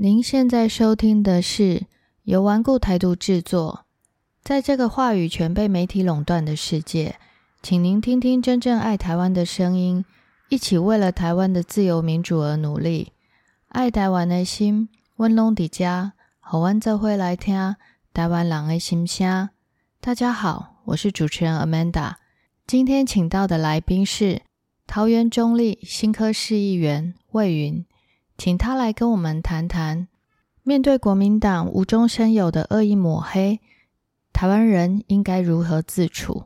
您现在收听的是由顽固台独制作。在这个话语权被媒体垄断的世界，请您听听真正爱台湾的声音，一起为了台湾的自由民主而努力。爱台湾的心，温龙迪家，好湾这会来听台湾人的心声。大家好，我是主持人 Amanda。今天请到的来宾是桃园中立新科市议员魏云。请他来跟我们谈谈，面对国民党无中生有的恶意抹黑，台湾人应该如何自处？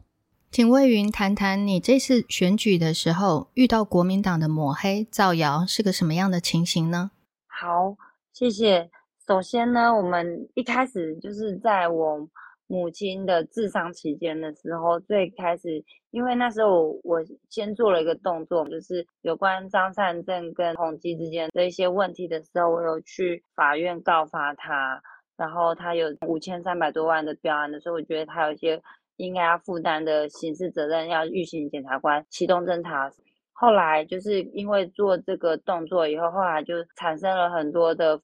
请魏云谈谈你这次选举的时候遇到国民党的抹黑造谣是个什么样的情形呢？好，谢谢。首先呢，我们一开始就是在我。母亲的智商期间的时候，最开始，因为那时候我先做了一个动作，就是有关张善政跟宏基之间的一些问题的时候，我有去法院告发他，然后他有五千三百多万的标案的时候，我觉得他有一些应该要负担的刑事责任，要预行检察官启动侦查。后来就是因为做这个动作以后，后来就产生了很多的。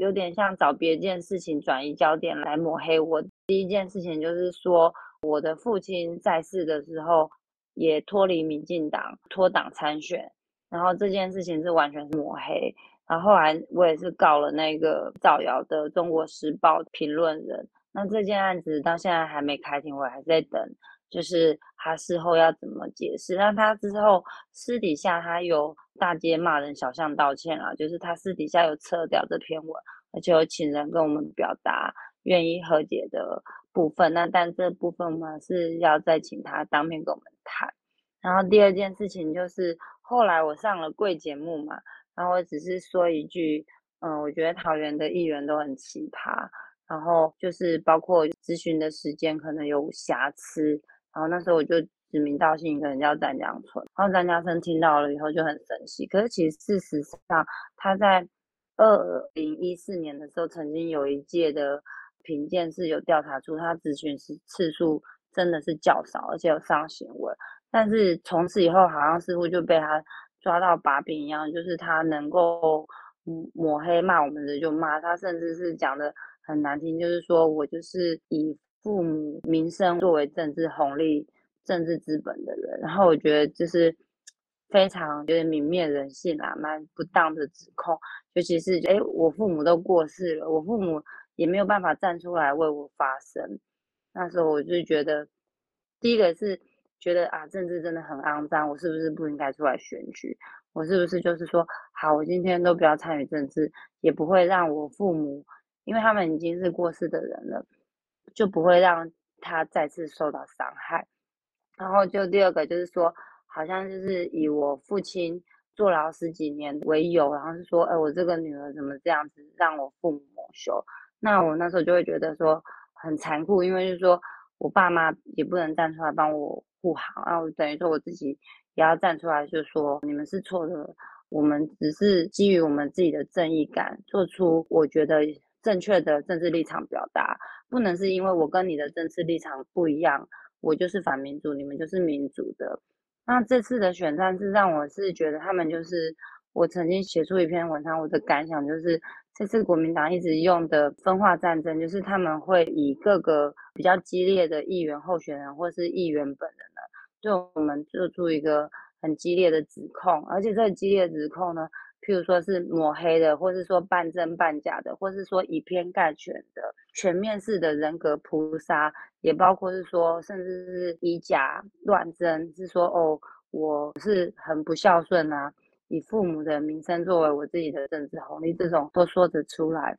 有点像找别件事情转移焦点来抹黑我。第一件事情就是说，我的父亲在世的时候也脱离民进党，脱党参选，然后这件事情是完全是抹黑。然后后来我也是告了那个造谣的《中国时报》评论人。那这件案子到现在还没开庭，我还在等，就是他事后要怎么解释。那他之后私底下他有大街骂人，小巷道歉啊，就是他私底下有撤掉这篇文。而且有请人跟我们表达愿意和解的部分，那但这部分我们是要再请他当面跟我们谈。然后第二件事情就是后来我上了贵节目嘛，然后我只是说一句，嗯，我觉得桃园的议员都很奇葩，然后就是包括咨询的时间可能有瑕疵，然后那时候我就指名道姓一个人叫詹江村，然后詹家村听到了以后就很生气，可是其实事实上他在。二零一四年的时候，曾经有一届的评鉴是有调查出他咨询次次数真的是较少，而且有上新闻。但是从此以后，好像似乎就被他抓到把柄一样，就是他能够抹黑骂我们的就骂他，甚至是讲的很难听，就是说我就是以父母名声作为政治红利、政治资本的人。然后我觉得就是。非常有点泯灭人性啊，蛮不当的指控。尤其是，哎，我父母都过世了，我父母也没有办法站出来为我发声。那时候我就觉得，第一个是觉得啊，政治真的很肮脏，我是不是不应该出来选举？我是不是就是说，好，我今天都不要参与政治，也不会让我父母，因为他们已经是过世的人了，就不会让他再次受到伤害。然后就第二个就是说。好像就是以我父亲坐牢十几年为由，然后是说，哎，我这个女儿怎么这样子让我父母蒙羞？那我那时候就会觉得说很残酷，因为就是说我爸妈也不能站出来帮我护航，然后等于说我自己也要站出来，就说你们是错的，我们只是基于我们自己的正义感，做出我觉得正确的政治立场表达，不能是因为我跟你的政治立场不一样，我就是反民主，你们就是民主的。那这次的选战是让我是觉得他们就是我曾经写出一篇文章，我的感想就是这次国民党一直用的分化战争，就是他们会以各个比较激烈的议员候选人或是议员本人呢，对我们做出一个很激烈的指控，而且这激烈指控呢。譬如说是抹黑的，或是说半真半假的，或是说以偏概全的全面式的人格扑杀，也包括是说，甚至是以假乱真，是说哦，我是很不孝顺啊，以父母的名声作为我自己的政治红利，这种都说得出来。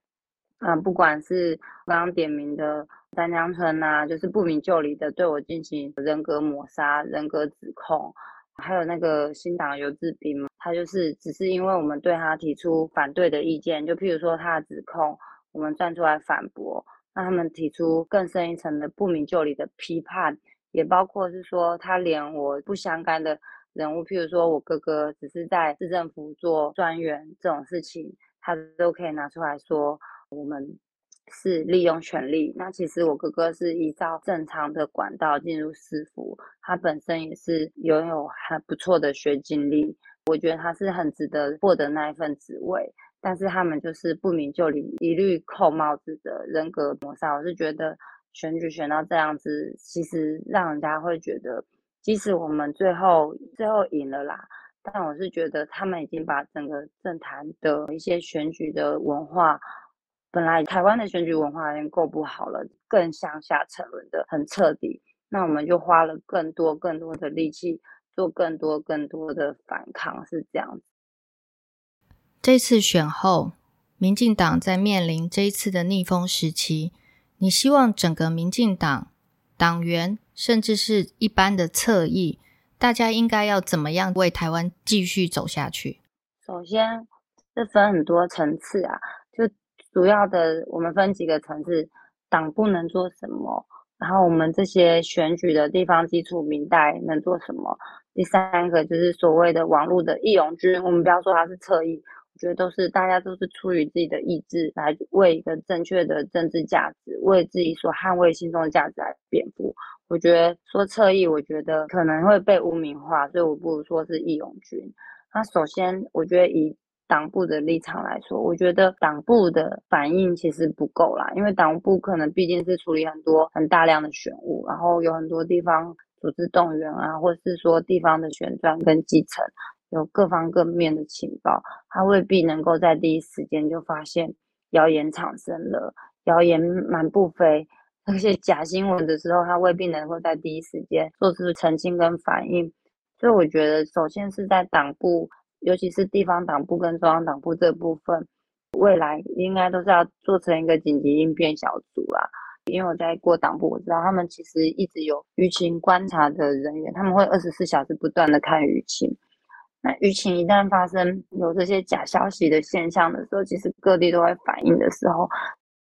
嗯，不管是刚刚点名的丹江村呐，就是不明就里的对我进行人格抹杀、人格指控。还有那个新党游志斌嘛，他就是只是因为我们对他提出反对的意见，就譬如说他的指控，我们站出来反驳，那他们提出更深一层的不明就里的批判，也包括是说他连我不相干的人物，譬如说我哥哥只是在市政府做专员这种事情，他都可以拿出来说我们。是利用权力。那其实我哥哥是依照正常的管道进入私服，他本身也是拥有很不错的学经历。我觉得他是很值得获得那一份职位。但是他们就是不明就里，一律扣帽子的人格抹杀。我是觉得选举选到这样子，其实让人家会觉得，即使我们最后最后赢了啦，但我是觉得他们已经把整个政坛的一些选举的文化，本来台湾的选举文化已经够不好了，更向下沉沦的很彻底。那我们就花了更多更多的力气，做更多更多的反抗，是这样子。这次选后，民进党在面临这一次的逆风时期，你希望整个民进党党员，甚至是一般的侧翼，大家应该要怎么样为台湾继续走下去？首先，这分很多层次啊，就主要的我们分几个层次，党不能做什么，然后我们这些选举的地方基础民代能做什么？第三个就是所谓的网络的义勇军，我们不要说它是侧翼。我觉得都是大家都是出于自己的意志来为一个正确的政治价值，为自己所捍卫心中的价值来辩护。我觉得说侧翼，我觉得可能会被污名化，所以我不如说是义勇军。那首先，我觉得以党部的立场来说，我觉得党部的反应其实不够啦，因为党部可能毕竟是处理很多很大量的选务，然后有很多地方组织动员啊，或是说地方的选战跟基层。有各方各面的情报，他未必能够在第一时间就发现谣言产生了，谣言满布飞，那些假新闻的时候，他未必能够在第一时间做出澄清跟反应。所以我觉得，首先是在党部，尤其是地方党部跟中央党部这部分，未来应该都是要做成一个紧急应变小组啦。因为我在过党部，我知道他们其实一直有舆情观察的人员，他们会二十四小时不断的看舆情。那舆情一旦发生有这些假消息的现象的时候，其实各地都会反应的时候，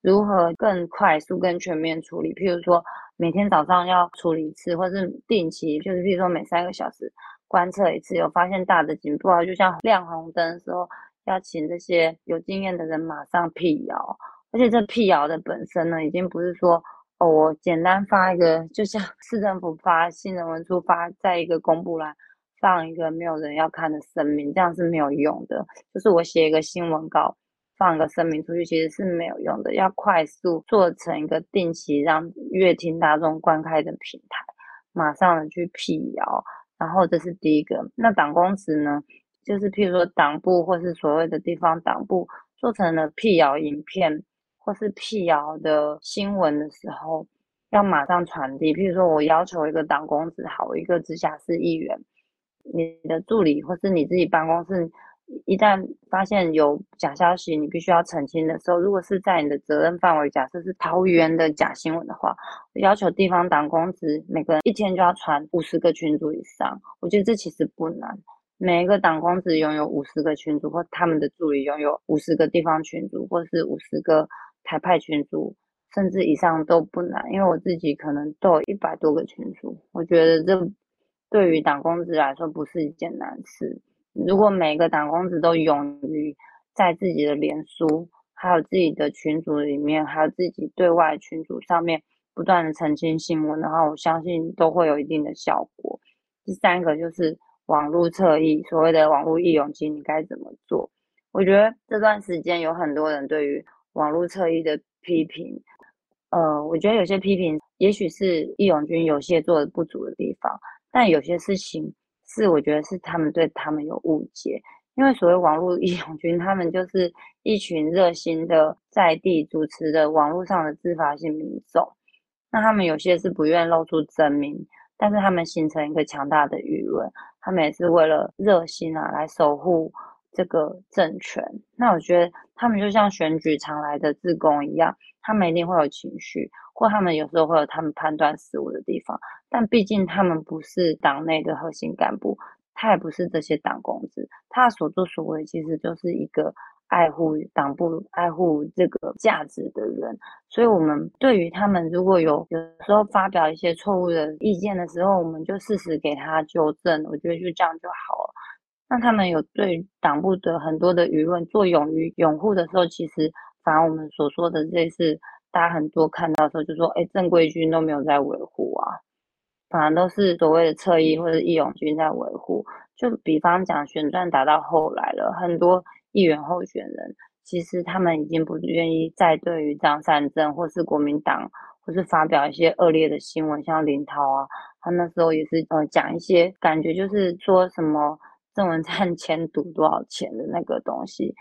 如何更快速、更全面处理？譬如说每天早上要处理一次，或是定期，就是譬如说每三个小时观测一次，有发现大的警报，就像亮红灯的时候，要请这些有经验的人马上辟谣。而且这辟谣的本身呢，已经不是说哦，我简单发一个，就像 市政府发新人文出发在一个公布栏。放一个没有人要看的声明，这样是没有用的。就是我写一个新闻稿，放一个声明出去，其实是没有用的。要快速做成一个定期让乐听大众观看的平台，马上的去辟谣。然后这是第一个。那党公职呢，就是譬如说党部或是所谓的地方党部做成了辟谣影片或是辟谣的新闻的时候，要马上传递。譬如说我要求一个党公职，好一个直辖市议员。你的助理或是你自己办公室，一旦发现有假消息，你必须要澄清的时候，如果是在你的责任范围，假设是桃园的假新闻的话，要求地方党公职每个人一天就要传五十个群组以上。我觉得这其实不难，每一个党公职拥有五十个群组，或他们的助理拥有五十个地方群组，或是五十个台派群组，甚至以上都不难。因为我自己可能都有一百多个群组，我觉得这。对于党公职来说，不是一件难事。如果每个党公子都勇于在自己的脸书、还有自己的群组里面，还有自己对外群组上面不断的澄清新闻的话，我相信都会有一定的效果。第三个就是网络侧翼，所谓的网络义勇军，你该怎么做？我觉得这段时间有很多人对于网络侧翼的批评，呃，我觉得有些批评也许是义勇军有些做的不足的地方。但有些事情是我觉得是他们对他们有误解，因为所谓网络义勇军，他们就是一群热心的在地主持的网络上的自发性民众。那他们有些是不愿露出真名，但是他们形成一个强大的舆论，他们也是为了热心啊来守护这个政权。那我觉得他们就像选举常来的自工一样，他们一定会有情绪，或他们有时候会有他们判断失误的地方。但毕竟他们不是党内的核心干部，他也不是这些党公子，他所作所为其实就是一个爱护党部、爱护这个价值的人。所以，我们对于他们如果有有时候发表一些错误的意见的时候，我们就适时给他纠正。我觉得就这样就好了。那他们有对党部的很多的舆论做勇于拥护的时候，其实反而我们所说的这次大家很多看到的时候就说：“哎，正规军都没有在维护啊。”反而都是所谓的侧翼或者义勇军在维护。就比方讲，旋转打到后来了，很多议员候选人，其实他们已经不愿意再对于张善政或是国民党，或是发表一些恶劣的新闻，像林涛啊，他那时候也是呃讲一些感觉就是说什么郑文灿签赌多少钱的那个东西，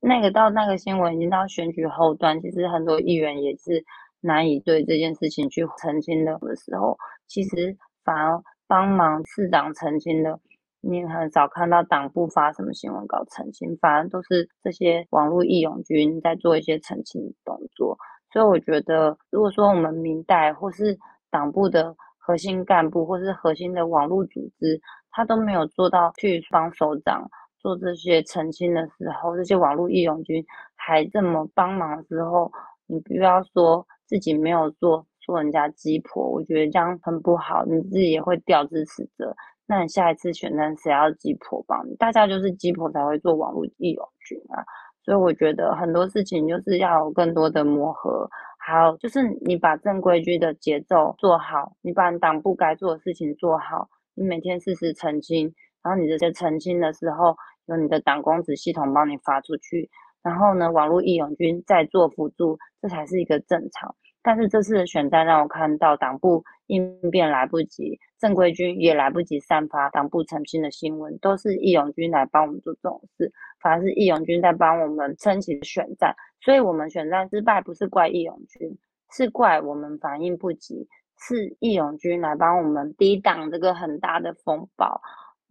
那个到那个新闻已经到选举后段，其实很多议员也是难以对这件事情去澄清的的时候，其实反而帮忙市长澄清的。你很少看到党部发什么新闻稿澄清，反而都是这些网络义勇军在做一些澄清动作。所以我觉得，如果说我们明代或是党部的核心干部，或是核心的网络组织，他都没有做到去帮首长做这些澄清的时候，这些网络义勇军还这么帮忙的时候，你不要说自己没有做，说人家鸡婆，我觉得这样很不好，你自己也会掉支持者。那你下一次选战谁要鸡婆帮你？大家就是鸡婆才会做网络义勇军啊，所以我觉得很多事情就是要有更多的磨合，好就是你把正规军的节奏做好，你把你党部该做的事情做好，你每天事实澄清，然后你这些澄清的时候，有你的党公子系统帮你发出去，然后呢，网络义勇军再做辅助，这才是一个正常。但是这次的选战让我看到党部应变来不及，正规军也来不及散发党部澄清的新闻，都是义勇军来帮我们做这种事，反而是义勇军在帮我们撑起选战，所以我们选战失败不是怪义勇军，是怪我们反应不及，是义勇军来帮我们抵挡这个很大的风暴。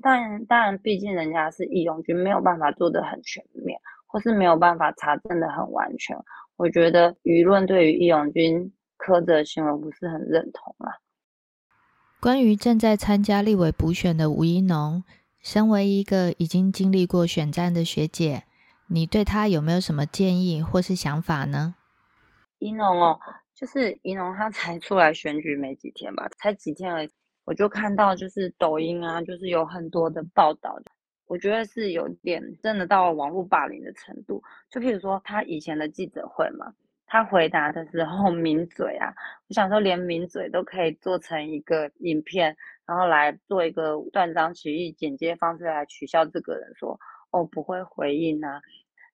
但当然，毕竟人家是义勇军，没有办法做得很全面，或是没有办法查证的很完全。我觉得舆论对于义勇军苛责行为不是很认同啊。关于正在参加立委补选的吴一农，身为一个已经经历过选战的学姐，你对他有没有什么建议或是想法呢？一农哦，就是一农他才出来选举没几天吧，才几天而已，我就看到就是抖音啊，就是有很多的报道。我觉得是有点真的到网络霸凌的程度，就譬如说他以前的记者会嘛，他回答的时候 抿嘴啊，我想说连抿嘴都可以做成一个影片，然后来做一个断章取义、剪接方式来取笑这个人，说哦不会回应啊，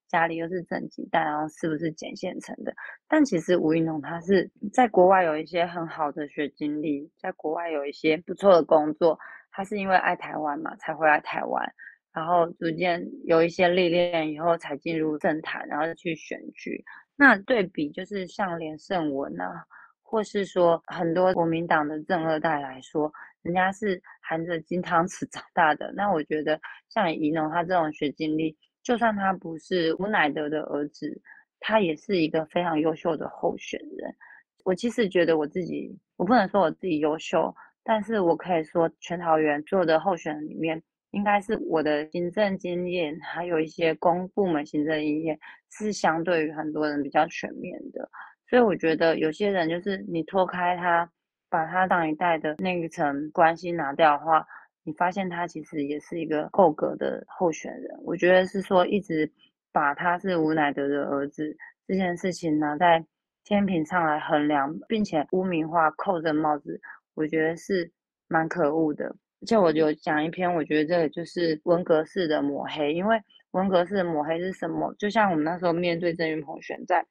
家里又是正鸡蛋，然后是不是剪现成的？但其实吴云龙他是在国外有一些很好的学经历，在国外有一些不错的工作，他是因为爱台湾嘛才回来台湾。然后逐渐有一些历练以后，才进入政坛，然后去选举。那对比就是像连胜文啊，或是说很多国民党的正二代来说，人家是含着金汤匙长大的。那我觉得像宜农他这种学经历，就算他不是吴乃德的儿子，他也是一个非常优秀的候选人。我其实觉得我自己，我不能说我自己优秀，但是我可以说全桃园所有的候选人里面。应该是我的行政经验，还有一些公部门行政经验，是相对于很多人比较全面的。所以我觉得有些人就是你脱开他，把他上一代的那一层关系拿掉的话，你发现他其实也是一个够格的候选人。我觉得是说一直把他是吴乃德的儿子这件事情拿在天平上来衡量，并且污名化扣着帽子，我觉得是蛮可恶的。而且我有讲一篇，我觉得这个就是文革式的抹黑，因为文革式的抹黑是什么？就像我们那时候面对郑云鹏选战，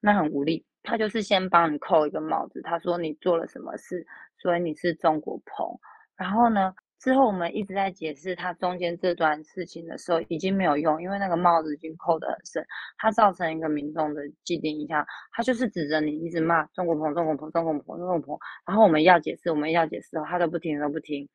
那很无力，他就是先帮你扣一个帽子，他说你做了什么事，所以你是中国鹏。然后呢，之后我们一直在解释他中间这段事情的时候，已经没有用，因为那个帽子已经扣得很深，它造成一个民众的既定印象，他就是指着你一直骂中国鹏、中国鹏、中国鹏、中国鹏。然后我们要解释，我们要解释，他都不听，都不听。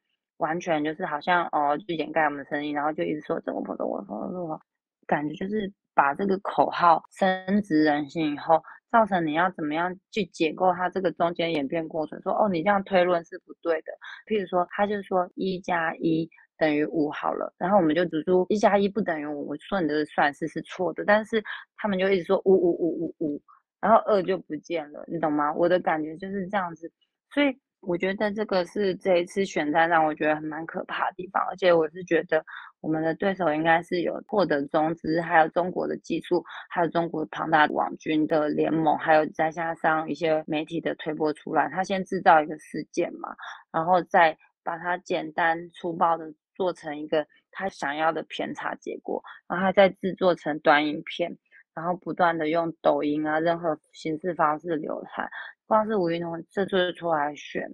完全就是好像哦，就掩盖我们的声音，然后就一直说怎么怎么怎么怎么，感觉就是把这个口号深植人心以后，造成你要怎么样去解构它这个中间演变过程，说哦，你这样推论是不对的。譬如说，他就说一加一等于五好了，然后我们就指出一加一不等于五，我说你的算式是错的，但是他们就一直说五五五五五，然后二就不见了，你懂吗？我的感觉就是这样子，所以。我觉得这个是这一次选战让我觉得很蛮可怕的地方，而且我是觉得我们的对手应该是有获得中资，还有中国的技术，还有中国庞大的网军的联盟，还有再加上一些媒体的推波出来，他先制造一个事件嘛，然后再把它简单粗暴的做成一个他想要的偏差结果，然后他再制作成短影片，然后不断的用抖音啊，任何形式方式流传。光是吴云龙这次出来选。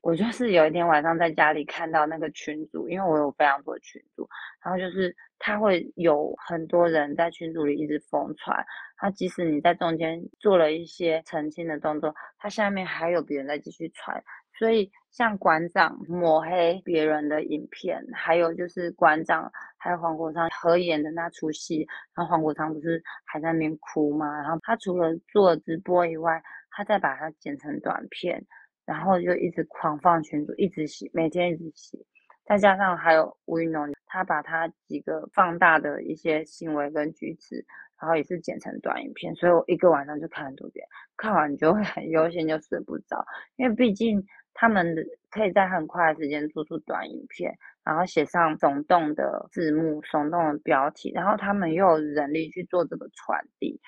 我就是有一天晚上在家里看到那个群组，因为我有非常多群组，然后就是他会有很多人在群组里一直疯传，他即使你在中间做了一些澄清的动作，他下面还有别人在继续传，所以像馆长抹黑别人的影片，还有就是馆长还有黄国昌合演的那出戏，然后黄国昌不是还在那边哭吗？然后他除了做直播以外，他再把它剪成短片。然后就一直狂放群主，一直洗，每天一直洗，再加上还有吴云龙，他把他几个放大的一些行为跟举止，然后也是剪成短影片，所以我一个晚上就看很多遍，看完就会很悠闲，就睡不着，因为毕竟他们的可以在很快的时间做出短影片，然后写上耸动的字幕、耸动的标题，然后他们又有人力去做这个传递，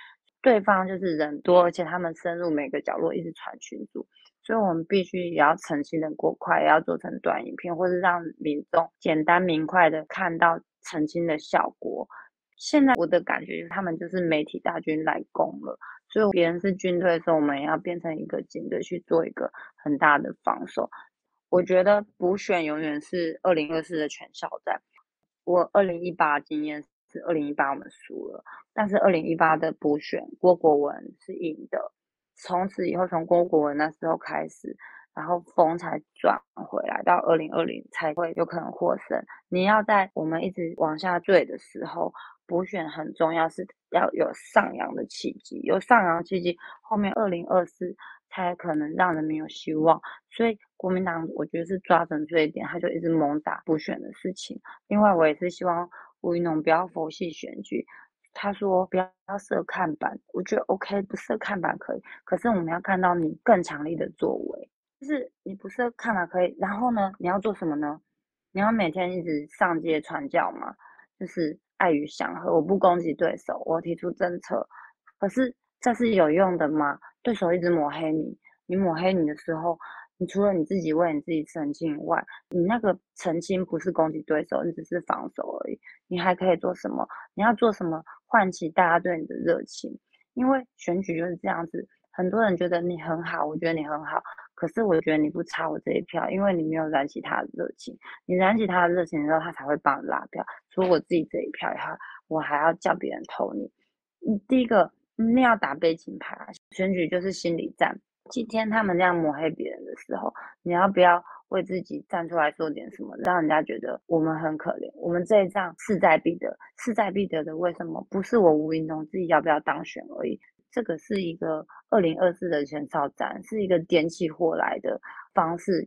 对方就是人多，而且他们深入每个角落一直传群组。所以我们必须也要澄清的过快，也要做成短影片，或是让民众简单明快的看到澄清的效果。现在我的感觉就是，他们就是媒体大军来攻了，所以别人是军队的时候，我们也要变成一个警队去做一个很大的防守。我觉得补选永远是二零二四的全校战。我二零一八经验是二零一八我们输了，但是二零一八的补选郭国文是赢的。从此以后，从郭国文那时候开始，然后风才转回来，到二零二零才会有可能获胜。你要在我们一直往下坠的时候，补选很重要，是要有上扬的契机，有上扬契机，后面二零二四才可能让人民有希望。所以国民党我觉得是抓准这一点，他就一直猛打补选的事情。另外，我也是希望吴云龙不要佛系选举。他说不要设看板，我觉得 OK，不设看板可以。可是我们要看到你更强力的作为，就是你不设看板可以，然后呢，你要做什么呢？你要每天一直上街传教吗？就是爱与祥和，我不攻击对手，我提出政策。可是这是有用的吗？对手一直抹黑你，你抹黑你的时候。你除了你自己为你自己澄清以外，你那个澄清不是攻击对手，你只是防守而已。你还可以做什么？你要做什么唤起大家对你的热情？因为选举就是这样子，很多人觉得你很好，我觉得你很好，可是我觉得你不差我这一票，因为你没有燃起他的热情。你燃起他的热情的时候，他才会帮你拉票。除了我自己这一票以后，我还要叫别人投你。你第一个，你要打背景牌，选举就是心理战。今天他们这样抹黑别人的时候，你要不要为自己站出来做点什么，让人家觉得我们很可怜？我们这一仗势在必得，势在必得的为什么？不是我吴云龙自己要不要当选而已，这个是一个二零二四的前哨战，是一个点起火来的方式。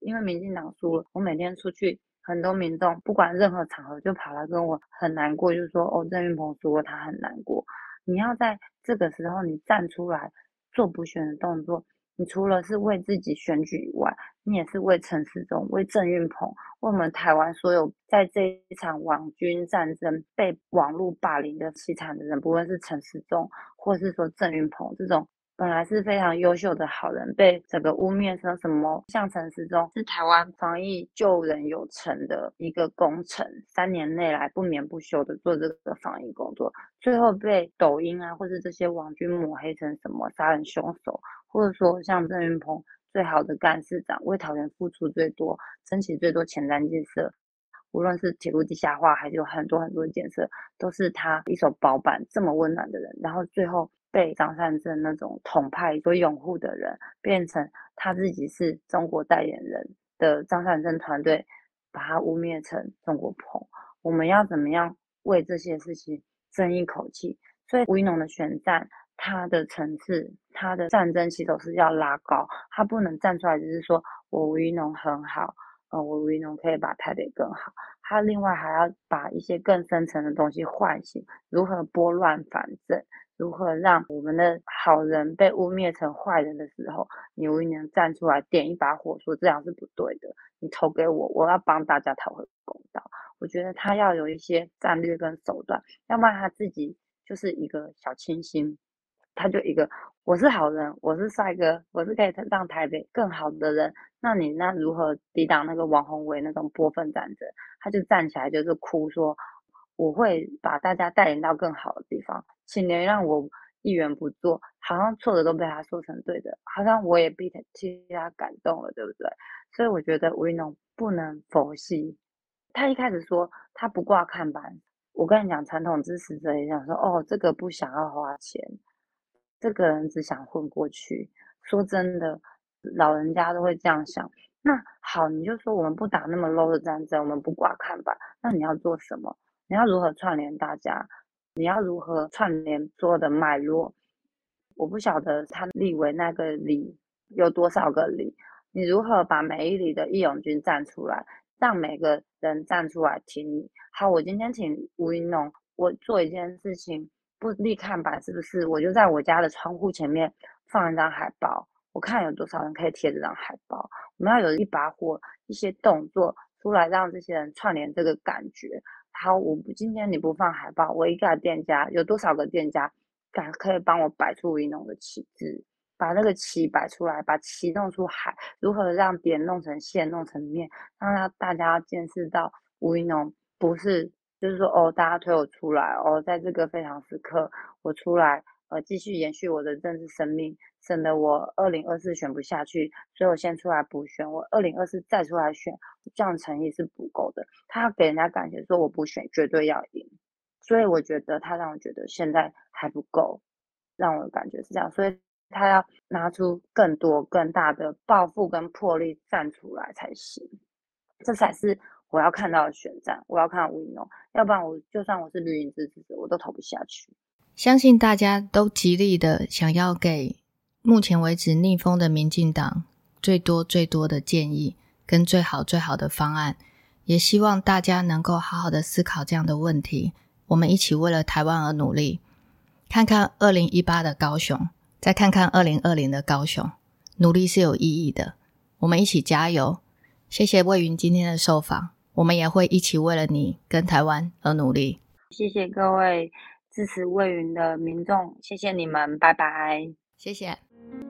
因为民进党输了，我每天出去，很多民众不管任何场合就跑来跟我很难过，就是说哦，郑云鹏输了，他很难过。你要在这个时候你站出来。做补选的动作，你除了是为自己选举以外，你也是为陈世忠、为郑运鹏、为我们台湾所有在这一场网军战争被网络霸凌的凄惨的人，不论是陈世忠，或是说郑运鹏这种。本来是非常优秀的好人，被整个污蔑成什么？像陈时中是台湾防疫救人有成的一个工程，三年内来不眠不休的做这个防疫工作，最后被抖音啊或者这些网军抹黑成什么杀人凶手，或者说像郑云鹏最好的干事长，为桃园付出最多，争取最多前瞻建设，无论是铁路地下化，还是有很多很多的建设，都是他一手包办，这么温暖的人，然后最后。被张善政那种统派所拥护的人，变成他自己是中国代言人的张善政团队，把他污蔑成中国捧。我们要怎么样为这些事情争一口气？所以吴一农的选战，他的层次，他的战争起手是要拉高，他不能站出来只是说我吴一农很好，呃，我吴一农可以把台北更好。他另外还要把一些更深层的东西唤醒，如何拨乱反正。如何让我们的好人被污蔑成坏人的时候，你吴一能站出来点一把火，说这样是不对的，你投给我，我要帮大家讨回公道。我觉得他要有一些战略跟手段，要不然他自己就是一个小清新，他就一个我是好人，我是帅哥，我是可以让台北更好的人。那你那如何抵挡那个王宏伟那种波分战争？他就站起来就是哭说，我会把大家带领到更好的地方，请原谅我一言不做，好像错的都被他说成对的，好像我也被他替他感动了，对不对？所以我觉得吴云龙不能佛系。他一开始说他不挂看板，我跟你讲，传统支持者也想说，哦，这个不想要花钱，这个人只想混过去。说真的，老人家都会这样想。那好，你就说我们不打那么 low 的战争，我们不挂看板，那你要做什么？你要如何串联大家？你要如何串联所有的脉络？我不晓得他立为那个里有多少个里，你如何把每一里的义勇军站出来？让每个人站出来听你。好，我今天请吴云龙，我做一件事情，不立看板，是不是？我就在我家的窗户前面放一张海报，我看有多少人可以贴这张海报。我们要有一把火，一些动作出来，让这些人串联这个感觉。好，我不今天你不放海报，我一个店家有多少个店家敢可以帮我摆出吴云龙的旗帜？把那个旗摆出来，把旗弄出海，如何让点弄成线，弄成面，让大家见识到吴云龙不是，就是说哦，大家推我出来哦，在这个非常时刻，我出来呃，继续延续我的政治生命，省得我二零二四选不下去，所以我先出来补选，我二零二四再出来选，这样诚意是不够的。他要给人家感觉说我不选绝对要赢，所以我觉得他让我觉得现在还不够，让我感觉是这样，所以。他要拿出更多、更大的抱负跟魄力站出来才行，这才是我要看到的选战。我要看到吴怡农，要不然我就算我是绿营支持者，我都投不下去。相信大家都极力的想要给目前为止逆风的民进党最多最多的建议跟最好最好的方案，也希望大家能够好好的思考这样的问题。我们一起为了台湾而努力，看看二零一八的高雄。再看看二零二零的高雄，努力是有意义的，我们一起加油。谢谢魏云今天的受访，我们也会一起为了你跟台湾而努力。谢谢各位支持魏云的民众，谢谢你们，拜拜。谢谢。Thank you.